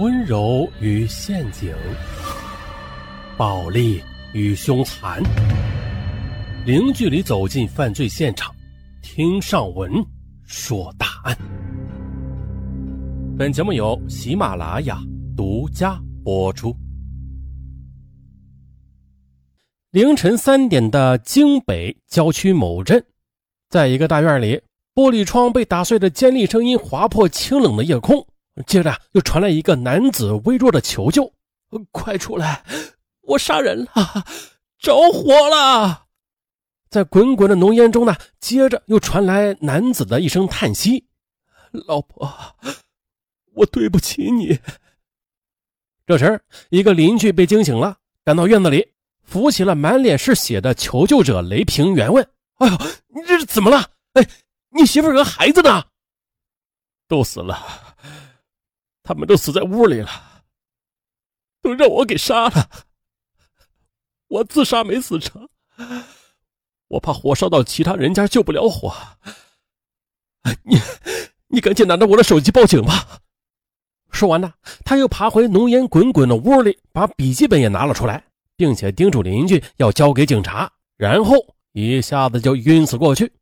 温柔与陷阱，暴力与凶残，零距离走进犯罪现场，听上文说大案。本节目由喜马拉雅独家播出。凌晨三点的京北郊区某镇，在一个大院里，玻璃窗被打碎的尖利声音划破清冷的夜空。接着又传来一个男子微弱的求救：“快出来，我杀人了，着火了！”在滚滚的浓烟中呢，接着又传来男子的一声叹息：“老婆，我对不起你。”这时，一个邻居被惊醒了，赶到院子里，扶起了满脸是血的求救者雷平原，问：“哎呦，你这是怎么了？哎，你媳妇和孩子呢？都死了。”他们都死在屋里了，都让我给杀了。我自杀没死成，我怕火烧到其他人家救不了火。你，你赶紧拿着我的手机报警吧。说完呢，他又爬回浓烟滚滚的屋里，把笔记本也拿了出来，并且叮嘱邻居要交给警察，然后一下子就晕死过去。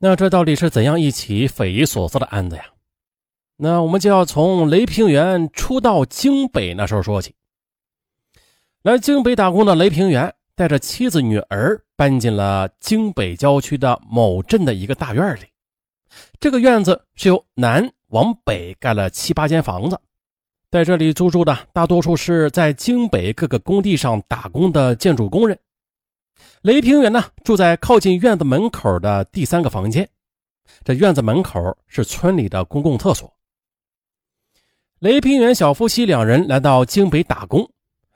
那这到底是怎样一起匪夷所思的案子呀？那我们就要从雷平原初到京北那时候说起。来京北打工的雷平原带着妻子女儿搬进了京北郊区的某镇的一个大院里。这个院子是由南往北盖了七八间房子，在这里租住的大多数是在京北各个工地上打工的建筑工人。雷平原呢住在靠近院子门口的第三个房间，这院子门口是村里的公共厕所。雷平原小夫妻两人来到京北打工，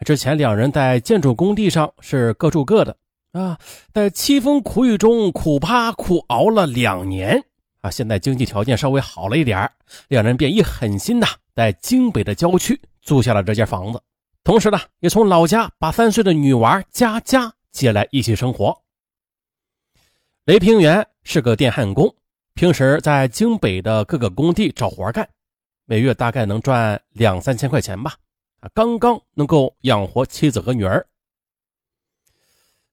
之前两人在建筑工地上是各住各的啊，在凄风苦雨中苦趴苦熬了两年啊，现在经济条件稍微好了一点两人便一狠心呐，在京北的郊区租下了这间房子，同时呢，也从老家把三岁的女娃佳佳接来一起生活。雷平原是个电焊工，平时在京北的各个工地找活干。每月大概能赚两三千块钱吧，啊，刚刚能够养活妻子和女儿。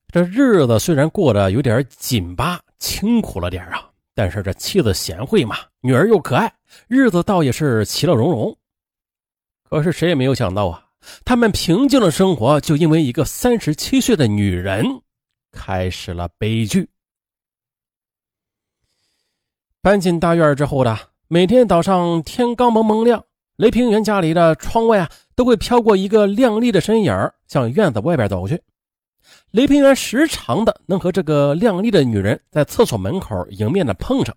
这日子虽然过得有点紧巴、清苦了点啊，但是这妻子贤惠嘛，女儿又可爱，日子倒也是其乐融融。可是谁也没有想到啊，他们平静的生活就因为一个三十七岁的女人开始了悲剧。搬进大院之后的。每天早上天刚蒙蒙亮，雷平原家里的窗外啊都会飘过一个靓丽的身影向院子外边走去。雷平原时常的能和这个靓丽的女人在厕所门口迎面的碰上，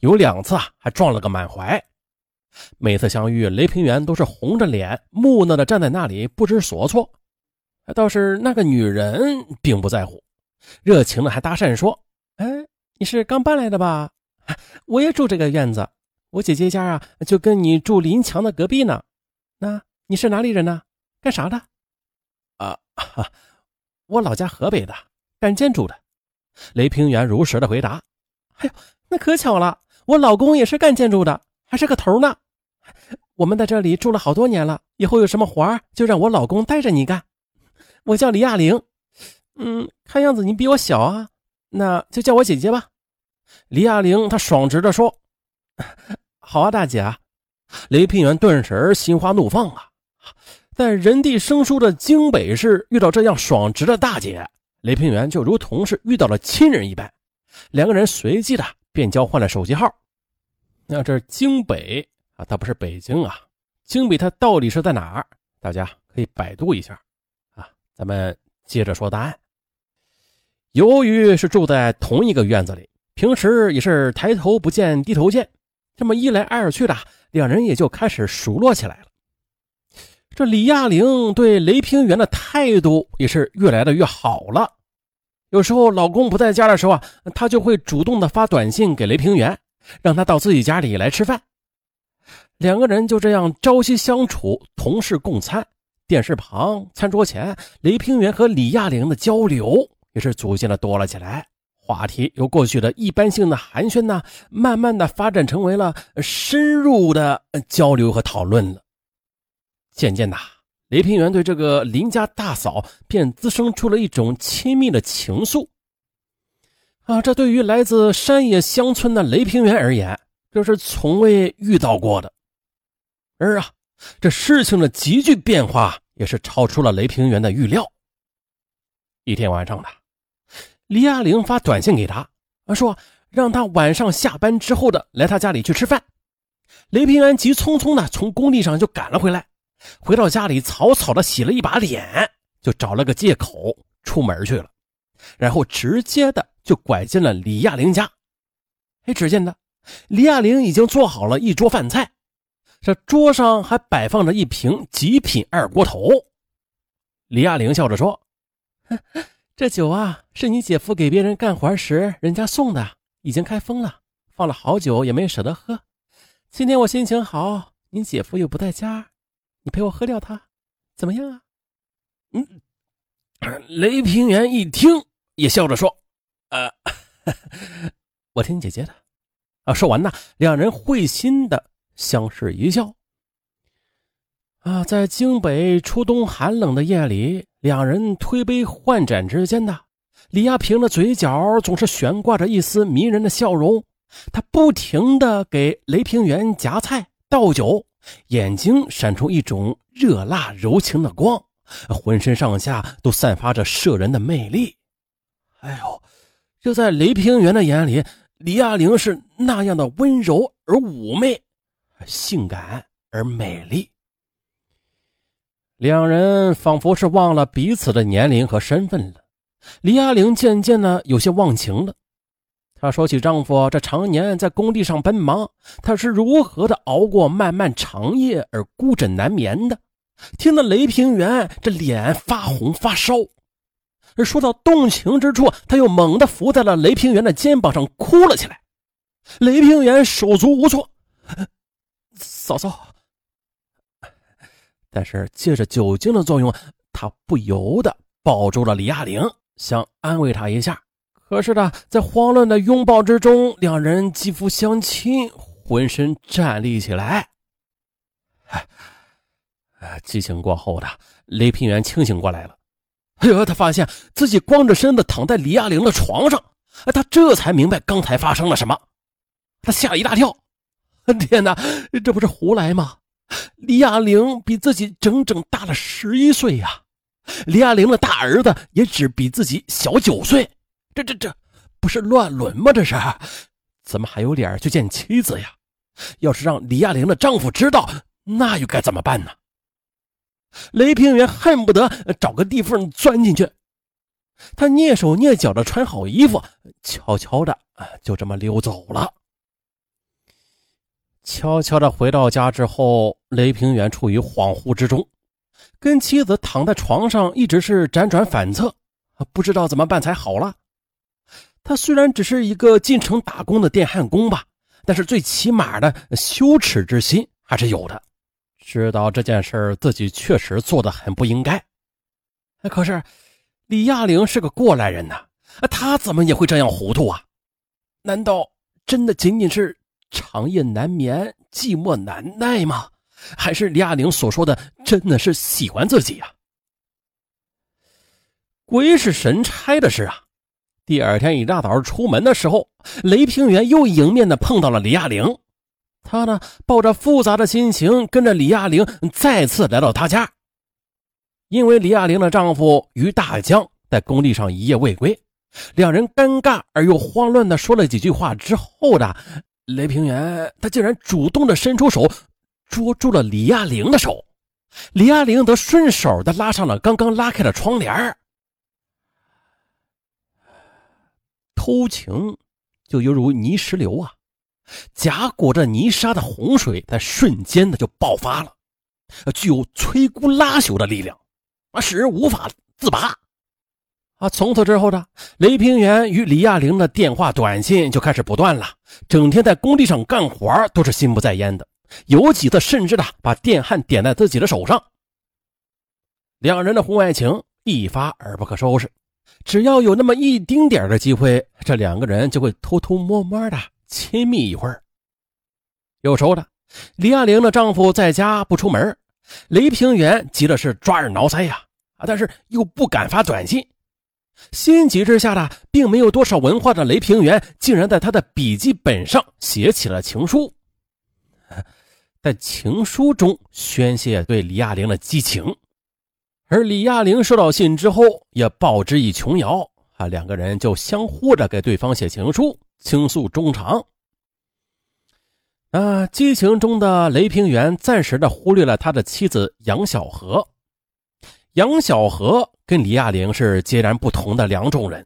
有两次啊还撞了个满怀。每次相遇，雷平原都是红着脸，木讷的站在那里不知所措。倒是那个女人并不在乎，热情的还搭讪说：“哎，你是刚搬来的吧？我也住这个院子。”我姐姐家啊，就跟你住临墙的隔壁呢。那你是哪里人呢？干啥的？啊，我老家河北的，干建筑的。雷平原如实的回答。哎呦，那可巧了，我老公也是干建筑的，还是个头呢。我们在这里住了好多年了，以后有什么活就让我老公带着你干。我叫李亚玲，嗯，看样子你比我小啊，那就叫我姐姐吧。李亚玲她爽直的说。好啊，大姐啊！雷平原顿时心花怒放啊，在人地生疏的京北市遇到这样爽直的大姐，雷平原就如同是遇到了亲人一般。两个人随即的便交换了手机号。那这京北啊，它不是北京啊，京北它到底是在哪儿？大家可以百度一下啊。咱们接着说答案。由于是住在同一个院子里，平时也是抬头不见低头见。这么一来二去的，两人也就开始熟络起来了。这李亚玲对雷平原的态度也是越来的越好了。有时候老公不在家的时候啊，她就会主动的发短信给雷平原，让他到自己家里来吃饭。两个人就这样朝夕相处，同事共餐。电视旁、餐桌前，雷平原和李亚玲的交流也是逐渐的多了起来，话题由过去的一般性的寒暄呢，慢慢的发展成为了深入的交流和讨论了。渐渐的，雷平原对这个邻家大嫂便滋生出了一种亲密的情愫。啊，这对于来自山野乡村的雷平原而言，这是从未遇到过的。而啊，这事情的急剧变化也是超出了雷平原的预料。一天晚上的，李亚玲发短信给他，说让他晚上下班之后的来他家里去吃饭。雷平安急匆匆的从工地上就赶了回来。回到家里，草草的洗了一把脸，就找了个借口出门去了，然后直接的就拐进了李亚玲家。哎，只见的李亚玲已经做好了一桌饭菜，这桌上还摆放着一瓶极品二锅头。李亚玲笑着说：“ 这酒啊，是你姐夫给别人干活时人家送的，已经开封了，放了好久也没舍得喝。今天我心情好，你姐夫又不在家。”你陪我喝掉它，怎么样啊？嗯，雷平原一听也笑着说：“呃，我听姐姐的。”啊，说完呢，两人会心的相视一笑。啊，在京北初冬寒冷的夜里，两人推杯换盏之间的李亚平的嘴角总是悬挂着一丝迷人的笑容，他不停的给雷平原夹菜倒酒。眼睛闪出一种热辣柔情的光，浑身上下都散发着摄人的魅力。哎呦，就在雷平原的眼里，李亚玲是那样的温柔而妩媚，性感而美丽。两人仿佛是忘了彼此的年龄和身份了。李亚玲渐渐的有些忘情了。她说起丈夫这常年在工地上奔忙，她是如何的熬过漫漫长夜而孤枕难眠的。听得雷平原这脸发红发烧，而说到动情之处，他又猛地伏在了雷平原的肩膀上哭了起来。雷平原手足无措，嫂嫂。但是借着酒精的作用，他不由得抱住了李亚玲，想安慰她一下。可是呢，在慌乱的拥抱之中，两人肌肤相亲，浑身站立起来。哎，激情过后的雷平原清醒过来了。哎呦，他发现自己光着身子躺在李亚玲的床上，他这才明白刚才发生了什么。他吓了一大跳。天哪，这不是胡来吗？李亚玲比自己整整大了十一岁呀！李亚玲的大儿子也只比自己小九岁。这这这不是乱伦吗？这是，怎么还有脸去见妻子呀？要是让李亚玲的丈夫知道，那又该怎么办呢？雷平原恨不得找个地缝钻进去。他蹑手蹑脚的穿好衣服，悄悄的就这么溜走了。悄悄的回到家之后，雷平原处于恍惚之中，跟妻子躺在床上，一直是辗转反侧，不知道怎么办才好了。他虽然只是一个进城打工的电焊工吧，但是最起码的羞耻之心还是有的。知道这件事自己确实做的很不应该。可是李亚玲是个过来人呐，他怎么也会这样糊涂啊？难道真的仅仅是长夜难眠、寂寞难耐吗？还是李亚玲所说的真的是喜欢自己呀？鬼使神差的是啊！第二天一大早出门的时候，雷平原又迎面的碰到了李亚玲。他呢，抱着复杂的心情，跟着李亚玲再次来到他家。因为李亚玲的丈夫于大江在工地上一夜未归，两人尴尬而又慌乱的说了几句话之后的，雷平原他竟然主动的伸出手捉住了李亚玲的手，李亚玲则顺手的拉上了刚刚拉开的窗帘偷情就犹如泥石流啊，夹裹着泥沙的洪水在瞬间的就爆发了，具有摧枯拉朽的力量，啊，使人无法自拔。啊，从此之后呢，雷平原与李亚玲的电话、短信就开始不断了，整天在工地上干活都是心不在焉的，有几次甚至的把电焊点在自己的手上。两人的婚外情一发而不可收拾。只要有那么一丁点的机会，这两个人就会偷偷摸摸的亲密一会儿。有时候呢，李亚玲的丈夫在家不出门，雷平原急的是抓耳挠腮呀，啊，但是又不敢发短信。心急之下的，并没有多少文化的雷平原，竟然在他的笔记本上写起了情书，在情书中宣泄对李亚玲的激情。而李亚玲收到信之后，也报之以琼瑶啊，两个人就相互着给对方写情书，倾诉衷肠。啊，激情中的雷平原暂时的忽略了他的妻子杨小河。杨小河跟李亚玲是截然不同的两种人。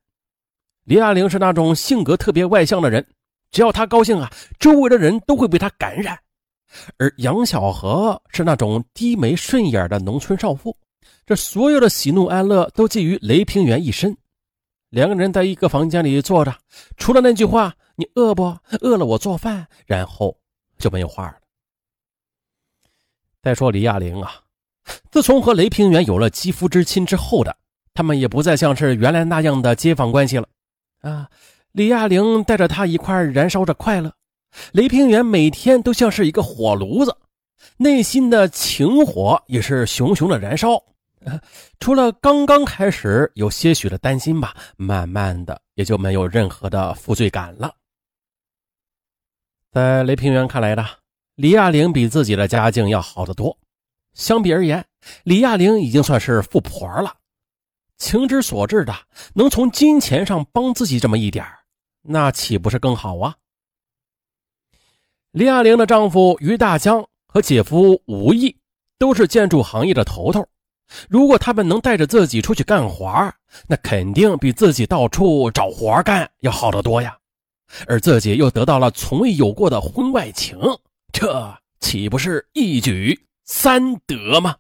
李亚玲是那种性格特别外向的人，只要她高兴啊，周围的人都会被她感染；而杨小河是那种低眉顺眼的农村少妇。这所有的喜怒哀乐都寄于雷平原一身。两个人在一个房间里坐着，除了那句话“你饿不？饿了我做饭”，然后就没有话了。再说李亚玲啊，自从和雷平原有了肌肤之亲之后的，他们也不再像是原来那样的街坊关系了。啊，李亚玲带着他一块燃烧着快乐，雷平原每天都像是一个火炉子，内心的情火也是熊熊的燃烧。除了刚刚开始有些许的担心吧，慢慢的也就没有任何的负罪感了。在雷平原看来呢，李亚玲比自己的家境要好得多。相比而言，李亚玲已经算是富婆了。情之所至的，能从金钱上帮自己这么一点那岂不是更好啊？李亚玲的丈夫于大江和姐夫吴毅都是建筑行业的头头。如果他们能带着自己出去干活，那肯定比自己到处找活干要好得多呀。而自己又得到了从未有过的婚外情，这岂不是一举三德吗？